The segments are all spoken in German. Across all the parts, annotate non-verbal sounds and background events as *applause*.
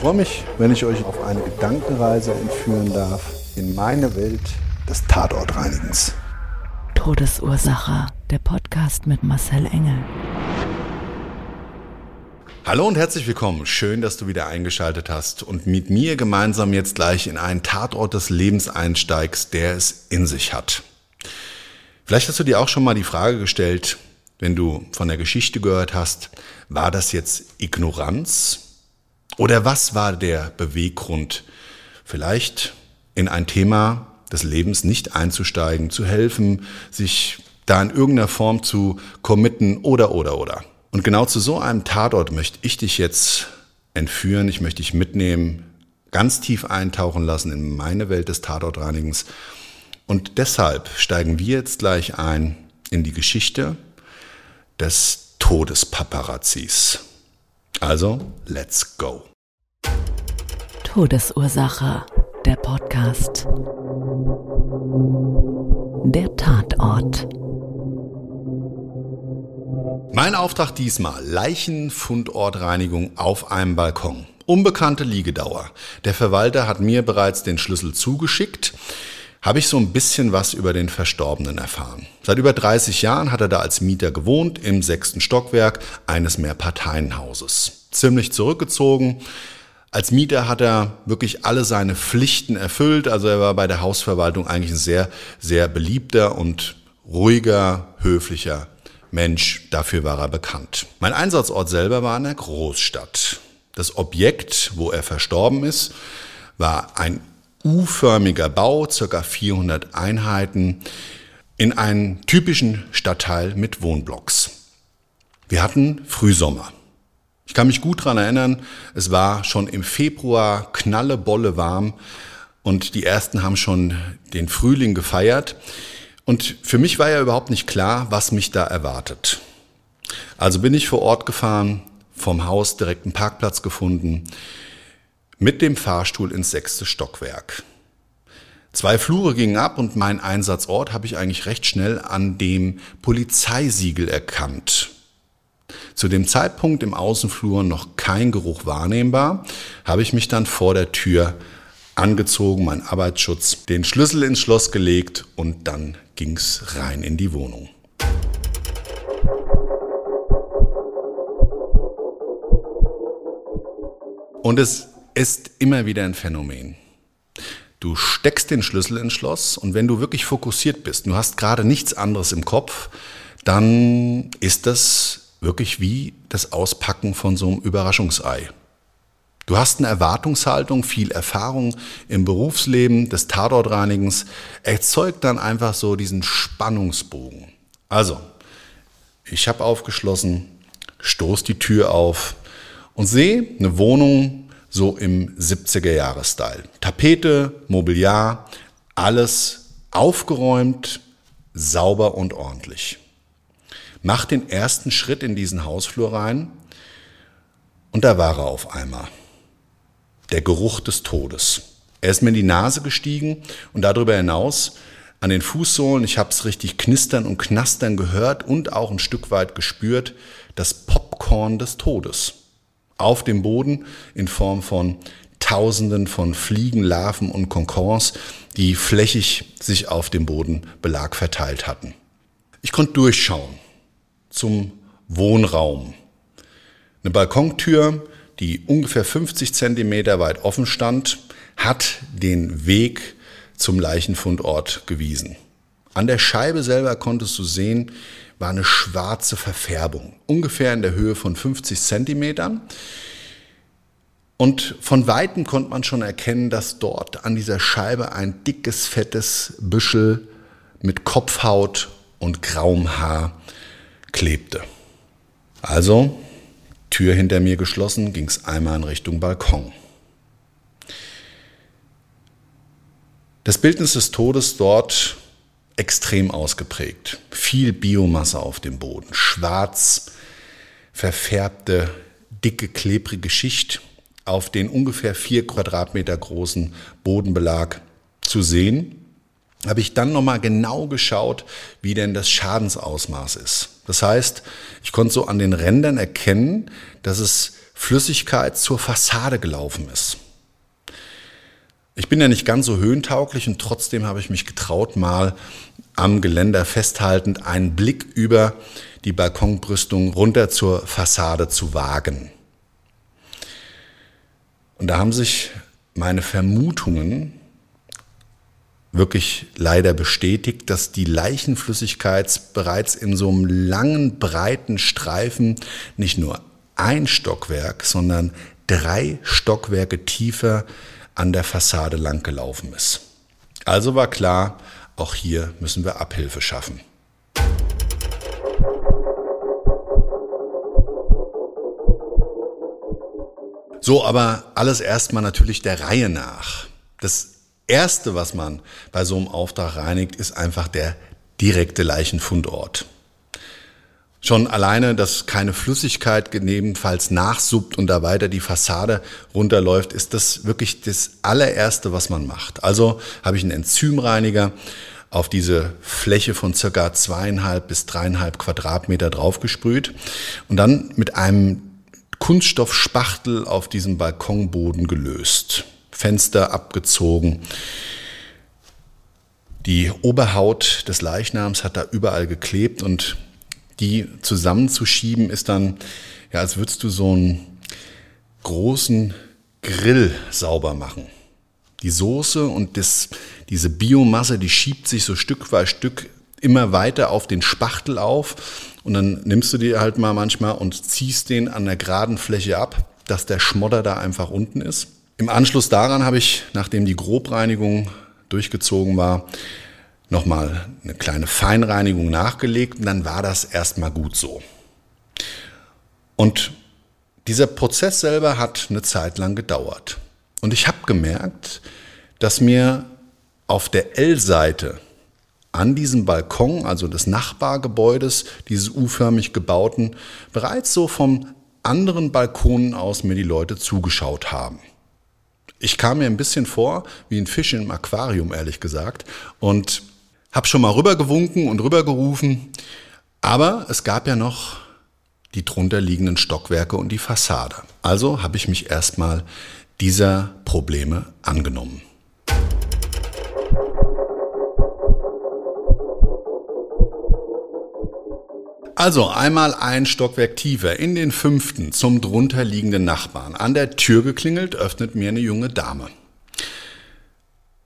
Ich freue mich, wenn ich euch auf eine Gedankenreise entführen darf in meine Welt des Tatortreinigens. Todesursache. Der Podcast mit Marcel Engel. Hallo und herzlich willkommen. Schön, dass du wieder eingeschaltet hast und mit mir gemeinsam jetzt gleich in einen Tatort des Lebens einsteigst, der es in sich hat. Vielleicht hast du dir auch schon mal die Frage gestellt, wenn du von der Geschichte gehört hast, war das jetzt Ignoranz? Oder was war der Beweggrund, vielleicht in ein Thema des Lebens nicht einzusteigen, zu helfen, sich da in irgendeiner Form zu committen oder oder oder. Und genau zu so einem Tatort möchte ich dich jetzt entführen, ich möchte dich mitnehmen, ganz tief eintauchen lassen in meine Welt des Tatortreinigens. Und deshalb steigen wir jetzt gleich ein in die Geschichte des Todespaparazzis. Also, let's go. Todesursache. Der Podcast. Der Tatort. Mein Auftrag diesmal, Leichenfundortreinigung auf einem Balkon. Unbekannte Liegedauer. Der Verwalter hat mir bereits den Schlüssel zugeschickt. Habe ich so ein bisschen was über den Verstorbenen erfahren. Seit über 30 Jahren hat er da als Mieter gewohnt, im sechsten Stockwerk eines Mehrparteienhauses. Ziemlich zurückgezogen. Als Mieter hat er wirklich alle seine Pflichten erfüllt. Also er war bei der Hausverwaltung eigentlich ein sehr, sehr beliebter und ruhiger, höflicher Mensch, dafür war er bekannt. Mein Einsatzort selber war in der Großstadt. Das Objekt, wo er verstorben ist, war ein U-förmiger Bau, circa 400 Einheiten, in einem typischen Stadtteil mit Wohnblocks. Wir hatten Frühsommer. Ich kann mich gut daran erinnern, es war schon im Februar knallebolle warm und die ersten haben schon den Frühling gefeiert. Und für mich war ja überhaupt nicht klar, was mich da erwartet. Also bin ich vor Ort gefahren, vom Haus direkt einen Parkplatz gefunden, mit dem Fahrstuhl ins sechste Stockwerk. Zwei Flure gingen ab und mein Einsatzort habe ich eigentlich recht schnell an dem Polizeisiegel erkannt. Zu dem Zeitpunkt im Außenflur noch kein Geruch wahrnehmbar, habe ich mich dann vor der Tür angezogen, mein Arbeitsschutz, den Schlüssel ins Schloss gelegt und dann ging's rein in die Wohnung. Und es ist immer wieder ein Phänomen. Du steckst den Schlüssel ins Schloss und wenn du wirklich fokussiert bist, du hast gerade nichts anderes im Kopf, dann ist das wirklich wie das Auspacken von so einem Überraschungsei. Du hast eine Erwartungshaltung, viel Erfahrung im Berufsleben des Tatortreinigens, erzeugt dann einfach so diesen Spannungsbogen. Also, ich habe aufgeschlossen, stoß die Tür auf und sehe eine Wohnung so im 70er Jahre Style. Tapete, Mobiliar, alles aufgeräumt, sauber und ordentlich. Mach den ersten Schritt in diesen Hausflur rein und da war er auf einmal der Geruch des Todes. Er ist mir in die Nase gestiegen und darüber hinaus an den Fußsohlen, ich habe es richtig knistern und knastern gehört und auch ein Stück weit gespürt, das Popcorn des Todes. Auf dem Boden in Form von Tausenden von Fliegen, Larven und Konkons, die flächig sich auf dem Bodenbelag verteilt hatten. Ich konnte durchschauen zum Wohnraum. Eine Balkontür, die ungefähr 50 Zentimeter weit offen stand, hat den Weg zum Leichenfundort gewiesen. An der Scheibe selber konntest du sehen, war eine schwarze Verfärbung, ungefähr in der Höhe von 50 Zentimetern. Und von weitem konnte man schon erkennen, dass dort an dieser Scheibe ein dickes, fettes Büschel mit Kopfhaut und grauem Haar klebte. Also, Tür hinter mir geschlossen, ging es einmal in Richtung Balkon. Das Bildnis des Todes dort extrem ausgeprägt. Viel Biomasse auf dem Boden, schwarz verfärbte, dicke, klebrige Schicht auf den ungefähr vier Quadratmeter großen Bodenbelag zu sehen. Habe ich dann nochmal genau geschaut, wie denn das Schadensausmaß ist. Das heißt, ich konnte so an den Rändern erkennen, dass es Flüssigkeit zur Fassade gelaufen ist. Ich bin ja nicht ganz so höhentauglich und trotzdem habe ich mich getraut, mal am Geländer festhaltend einen Blick über die Balkonbrüstung runter zur Fassade zu wagen. Und da haben sich meine Vermutungen wirklich leider bestätigt, dass die Leichenflüssigkeit bereits in so einem langen, breiten Streifen nicht nur ein Stockwerk, sondern drei Stockwerke tiefer an der Fassade lang gelaufen ist. Also war klar, auch hier müssen wir Abhilfe schaffen. So, aber alles erstmal natürlich der Reihe nach. Das erste, was man bei so einem Auftrag reinigt, ist einfach der direkte Leichenfundort. Schon alleine, dass keine Flüssigkeit gegebenenfalls nachsuppt und da weiter die Fassade runterläuft, ist das wirklich das allererste, was man macht. Also habe ich einen Enzymreiniger auf diese Fläche von circa zweieinhalb bis dreieinhalb Quadratmeter draufgesprüht und dann mit einem Kunststoffspachtel auf diesem Balkonboden gelöst. Fenster abgezogen. Die Oberhaut des Leichnams hat da überall geklebt und die zusammenzuschieben ist dann, ja, als würdest du so einen großen Grill sauber machen. Die Soße und das, diese Biomasse, die schiebt sich so Stück für Stück immer weiter auf den Spachtel auf und dann nimmst du die halt mal manchmal und ziehst den an der geraden Fläche ab, dass der Schmodder da einfach unten ist. Im Anschluss daran habe ich, nachdem die Grobreinigung durchgezogen war, nochmal eine kleine Feinreinigung nachgelegt und dann war das erstmal gut so. Und dieser Prozess selber hat eine Zeit lang gedauert. Und ich habe gemerkt, dass mir auf der L-Seite an diesem Balkon, also des Nachbargebäudes, dieses U-förmig gebauten, bereits so vom anderen Balkonen aus mir die Leute zugeschaut haben. Ich kam mir ein bisschen vor wie ein Fisch im Aquarium, ehrlich gesagt, und habe schon mal rübergewunken und rübergerufen, aber es gab ja noch die drunter liegenden Stockwerke und die Fassade. Also habe ich mich erstmal dieser Probleme angenommen. Also einmal ein Stockwerk tiefer in den fünften zum drunter liegenden Nachbarn. An der Tür geklingelt, öffnet mir eine junge Dame.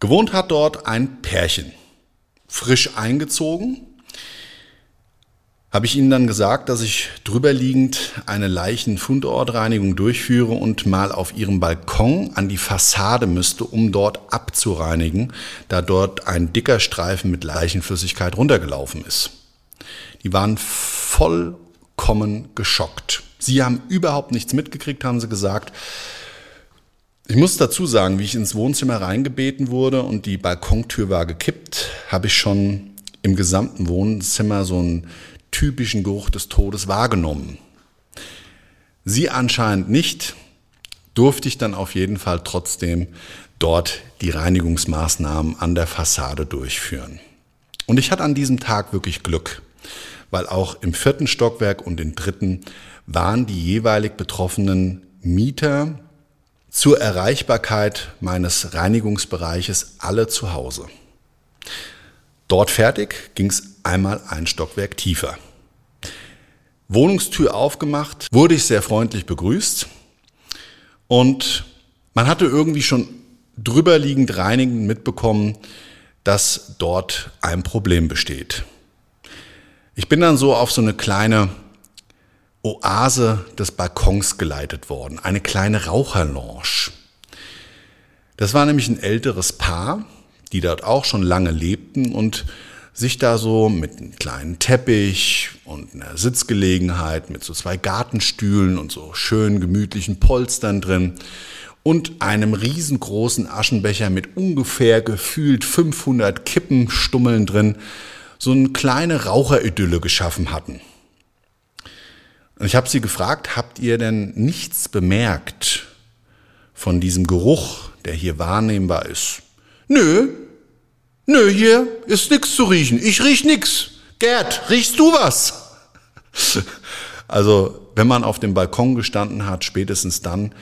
Gewohnt hat dort ein Pärchen. Frisch eingezogen. Habe ich Ihnen dann gesagt, dass ich drüberliegend eine Leichenfundortreinigung durchführe und mal auf Ihrem Balkon an die Fassade müsste, um dort abzureinigen, da dort ein dicker Streifen mit Leichenflüssigkeit runtergelaufen ist. Die waren vollkommen geschockt. Sie haben überhaupt nichts mitgekriegt, haben sie gesagt. Ich muss dazu sagen, wie ich ins Wohnzimmer reingebeten wurde und die Balkontür war gekippt, habe ich schon im gesamten Wohnzimmer so einen typischen Geruch des Todes wahrgenommen. Sie anscheinend nicht, durfte ich dann auf jeden Fall trotzdem dort die Reinigungsmaßnahmen an der Fassade durchführen. Und ich hatte an diesem Tag wirklich Glück weil auch im vierten Stockwerk und im dritten waren die jeweilig betroffenen Mieter zur Erreichbarkeit meines Reinigungsbereiches alle zu Hause. Dort fertig ging es einmal ein Stockwerk tiefer. Wohnungstür aufgemacht, wurde ich sehr freundlich begrüßt. Und man hatte irgendwie schon drüberliegend reinigend mitbekommen, dass dort ein Problem besteht. Ich bin dann so auf so eine kleine Oase des Balkons geleitet worden, eine kleine Raucherlounge. Das war nämlich ein älteres Paar, die dort auch schon lange lebten und sich da so mit einem kleinen Teppich und einer Sitzgelegenheit mit so zwei Gartenstühlen und so schön gemütlichen Polstern drin und einem riesengroßen Aschenbecher mit ungefähr gefühlt 500 Kippenstummeln drin so eine kleine Raucheridylle geschaffen hatten. Und ich habe sie gefragt, habt ihr denn nichts bemerkt von diesem Geruch, der hier wahrnehmbar ist? Nö, nö, hier ist nichts zu riechen. Ich riech nix. Gerd, riechst du was? *laughs* Also, wenn man auf dem Balkon gestanden hat, spätestens dann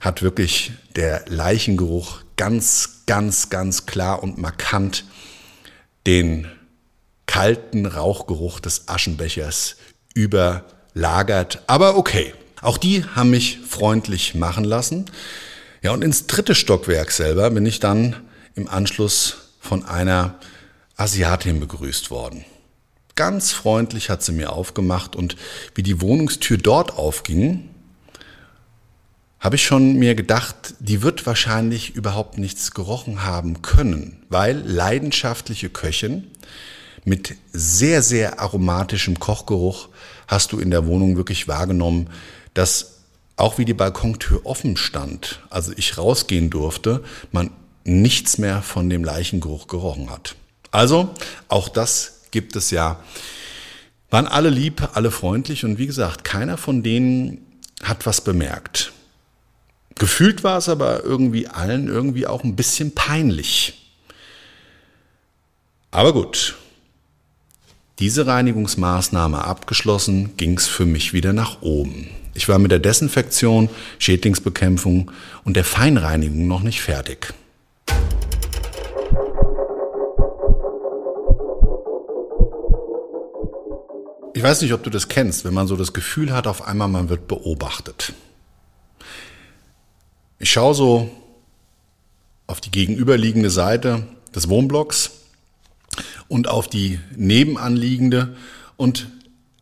hat wirklich der Leichengeruch ganz, ganz, ganz klar und markant den kalten Rauchgeruch des Aschenbechers überlagert. Aber okay, auch die haben mich freundlich machen lassen. Ja, und ins dritte Stockwerk selber bin ich dann im Anschluss von einer Asiatin begrüßt worden. Ganz freundlich hat sie mir aufgemacht und wie die Wohnungstür dort aufging, habe ich schon mir gedacht, die wird wahrscheinlich überhaupt nichts gerochen haben können, weil leidenschaftliche Köchin mit sehr, sehr aromatischem Kochgeruch hast du in der Wohnung wirklich wahrgenommen, dass auch wie die Balkontür offen stand, also ich rausgehen durfte, man nichts mehr von dem Leichengeruch gerochen hat. Also, auch das gibt es ja. Waren alle lieb, alle freundlich und wie gesagt, keiner von denen hat was bemerkt. Gefühlt war es aber irgendwie allen irgendwie auch ein bisschen peinlich. Aber gut, diese Reinigungsmaßnahme abgeschlossen, ging es für mich wieder nach oben. Ich war mit der Desinfektion, Schädlingsbekämpfung und der Feinreinigung noch nicht fertig. Ich weiß nicht, ob du das kennst, wenn man so das Gefühl hat, auf einmal man wird beobachtet. Ich schaue so auf die gegenüberliegende Seite des Wohnblocks und auf die nebenanliegende und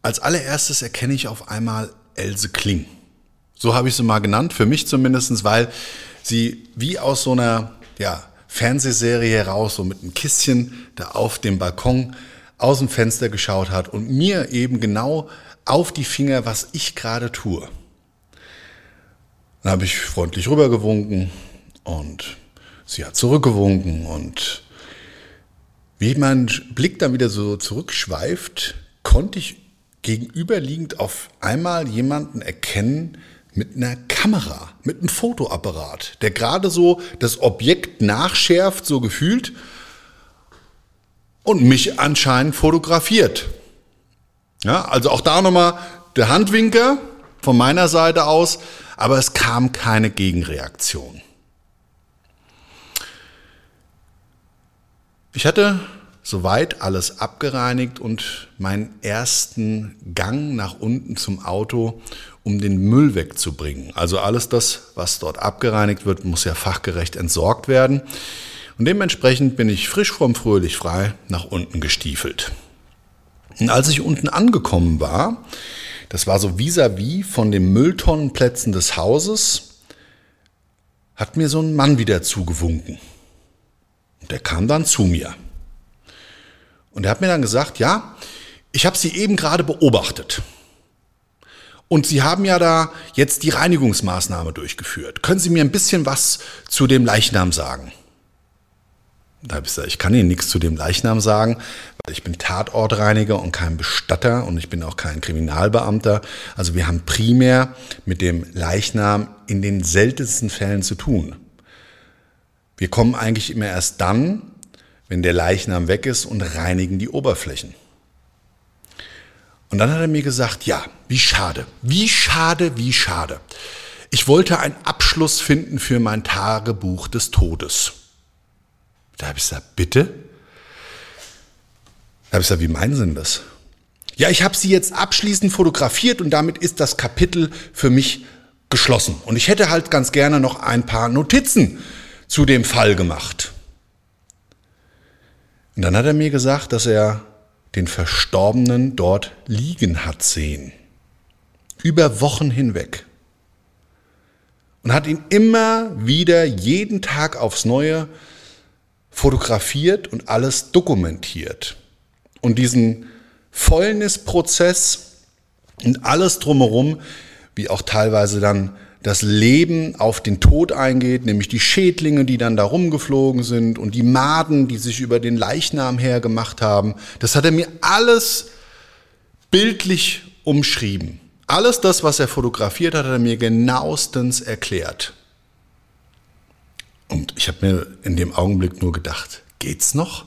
als allererstes erkenne ich auf einmal Else Kling. So habe ich sie mal genannt, für mich zumindestens, weil sie wie aus so einer ja, Fernsehserie heraus, so mit einem Kistchen da auf dem Balkon aus dem Fenster geschaut hat und mir eben genau auf die Finger, was ich gerade tue. Dann habe ich freundlich rübergewunken und sie hat zurückgewunken und wie mein Blick dann wieder so zurückschweift, konnte ich gegenüberliegend auf einmal jemanden erkennen mit einer Kamera, mit einem Fotoapparat, der gerade so das Objekt nachschärft, so gefühlt, und mich anscheinend fotografiert. Ja, also auch da nochmal der Handwinker von meiner Seite aus, aber es kam keine Gegenreaktion. Ich hatte soweit alles abgereinigt und meinen ersten Gang nach unten zum Auto, um den Müll wegzubringen. Also alles das, was dort abgereinigt wird, muss ja fachgerecht entsorgt werden. Und dementsprechend bin ich frisch vom Fröhlich frei nach unten gestiefelt. Und als ich unten angekommen war, das war so vis-à-vis -vis von den Mülltonnenplätzen des Hauses, hat mir so ein Mann wieder zugewunken. Und der kam dann zu mir. Und er hat mir dann gesagt, ja, ich habe Sie eben gerade beobachtet. Und Sie haben ja da jetzt die Reinigungsmaßnahme durchgeführt. Können Sie mir ein bisschen was zu dem Leichnam sagen? Da habe ich gesagt, ich kann Ihnen nichts zu dem Leichnam sagen, weil ich bin Tatortreiniger und kein Bestatter und ich bin auch kein Kriminalbeamter. Also wir haben primär mit dem Leichnam in den seltensten Fällen zu tun. Wir kommen eigentlich immer erst dann, wenn der Leichnam weg ist und reinigen die Oberflächen. Und dann hat er mir gesagt, ja, wie schade, wie schade, wie schade. Ich wollte einen Abschluss finden für mein Tagebuch des Todes. Da habe ich gesagt, bitte? Da habe ich gesagt, wie meinen Sie denn das? Ja, ich habe sie jetzt abschließend fotografiert und damit ist das Kapitel für mich geschlossen. Und ich hätte halt ganz gerne noch ein paar Notizen zu dem Fall gemacht. Und dann hat er mir gesagt, dass er den Verstorbenen dort liegen hat sehen. Über Wochen hinweg. Und hat ihn immer wieder jeden Tag aufs Neue fotografiert und alles dokumentiert. Und diesen Fäulnisprozess und alles drumherum, wie auch teilweise dann das Leben auf den Tod eingeht, nämlich die Schädlinge, die dann da rumgeflogen sind und die Maden, die sich über den Leichnam hergemacht haben. Das hat er mir alles bildlich umschrieben. Alles das, was er fotografiert hat, hat er mir genauestens erklärt. Und ich habe mir in dem Augenblick nur gedacht, geht's noch?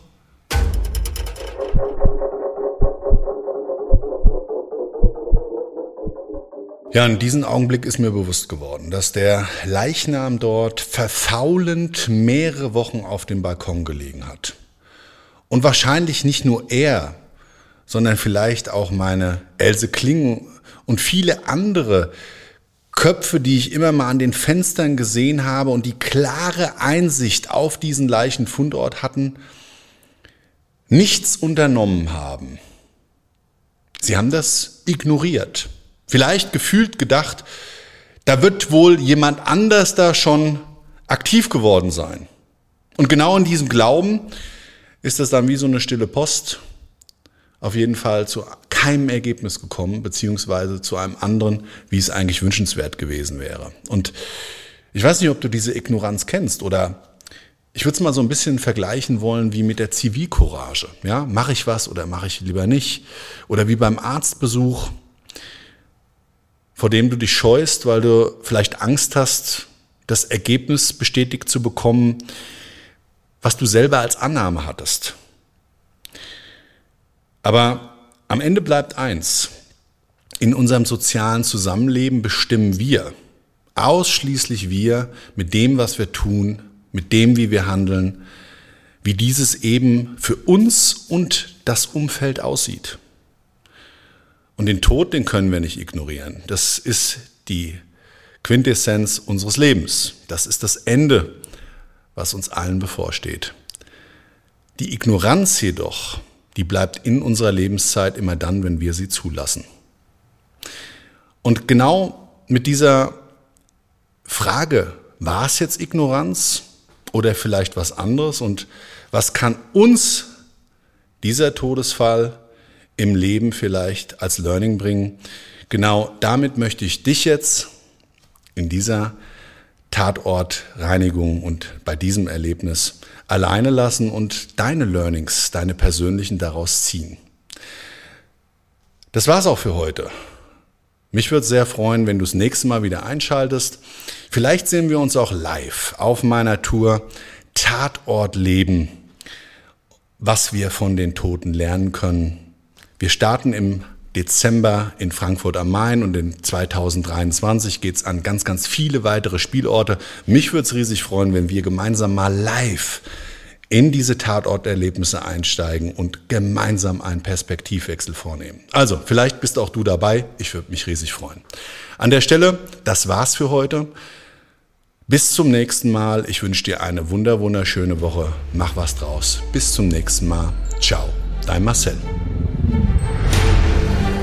Ja, in diesem Augenblick ist mir bewusst geworden, dass der Leichnam dort verfaulend mehrere Wochen auf dem Balkon gelegen hat. Und wahrscheinlich nicht nur er, sondern vielleicht auch meine Else Kling und viele andere Köpfe, die ich immer mal an den Fenstern gesehen habe und die klare Einsicht auf diesen Leichenfundort hatten, nichts unternommen haben. Sie haben das ignoriert. Vielleicht gefühlt gedacht, da wird wohl jemand anders da schon aktiv geworden sein. Und genau in diesem Glauben ist das dann wie so eine stille Post auf jeden Fall zu keinem Ergebnis gekommen, beziehungsweise zu einem anderen, wie es eigentlich wünschenswert gewesen wäre. Und ich weiß nicht, ob du diese Ignoranz kennst oder ich würde es mal so ein bisschen vergleichen wollen wie mit der Zivilcourage. Ja, mache ich was oder mache ich lieber nicht? Oder wie beim Arztbesuch vor dem du dich scheust, weil du vielleicht Angst hast, das Ergebnis bestätigt zu bekommen, was du selber als Annahme hattest. Aber am Ende bleibt eins. In unserem sozialen Zusammenleben bestimmen wir, ausschließlich wir, mit dem, was wir tun, mit dem, wie wir handeln, wie dieses eben für uns und das Umfeld aussieht. Und den Tod, den können wir nicht ignorieren. Das ist die Quintessenz unseres Lebens. Das ist das Ende, was uns allen bevorsteht. Die Ignoranz jedoch, die bleibt in unserer Lebenszeit immer dann, wenn wir sie zulassen. Und genau mit dieser Frage, war es jetzt Ignoranz oder vielleicht was anderes? Und was kann uns dieser Todesfall im Leben vielleicht als Learning bringen. Genau damit möchte ich dich jetzt in dieser Tatortreinigung und bei diesem Erlebnis alleine lassen und deine Learnings, deine persönlichen daraus ziehen. Das war's auch für heute. Mich würde sehr freuen, wenn du das nächste Mal wieder einschaltest. Vielleicht sehen wir uns auch live auf meiner Tour Tatort Leben, was wir von den Toten lernen können wir starten im Dezember in Frankfurt am Main und in 2023 geht es an ganz, ganz viele weitere Spielorte. Mich würde es riesig freuen, wenn wir gemeinsam mal live in diese Tatorterlebnisse einsteigen und gemeinsam einen Perspektivwechsel vornehmen. Also, vielleicht bist auch du dabei. Ich würde mich riesig freuen. An der Stelle, das war's für heute. Bis zum nächsten Mal. Ich wünsche dir eine wunder, wunderschöne Woche. Mach was draus. Bis zum nächsten Mal. Ciao. Dein Marcel.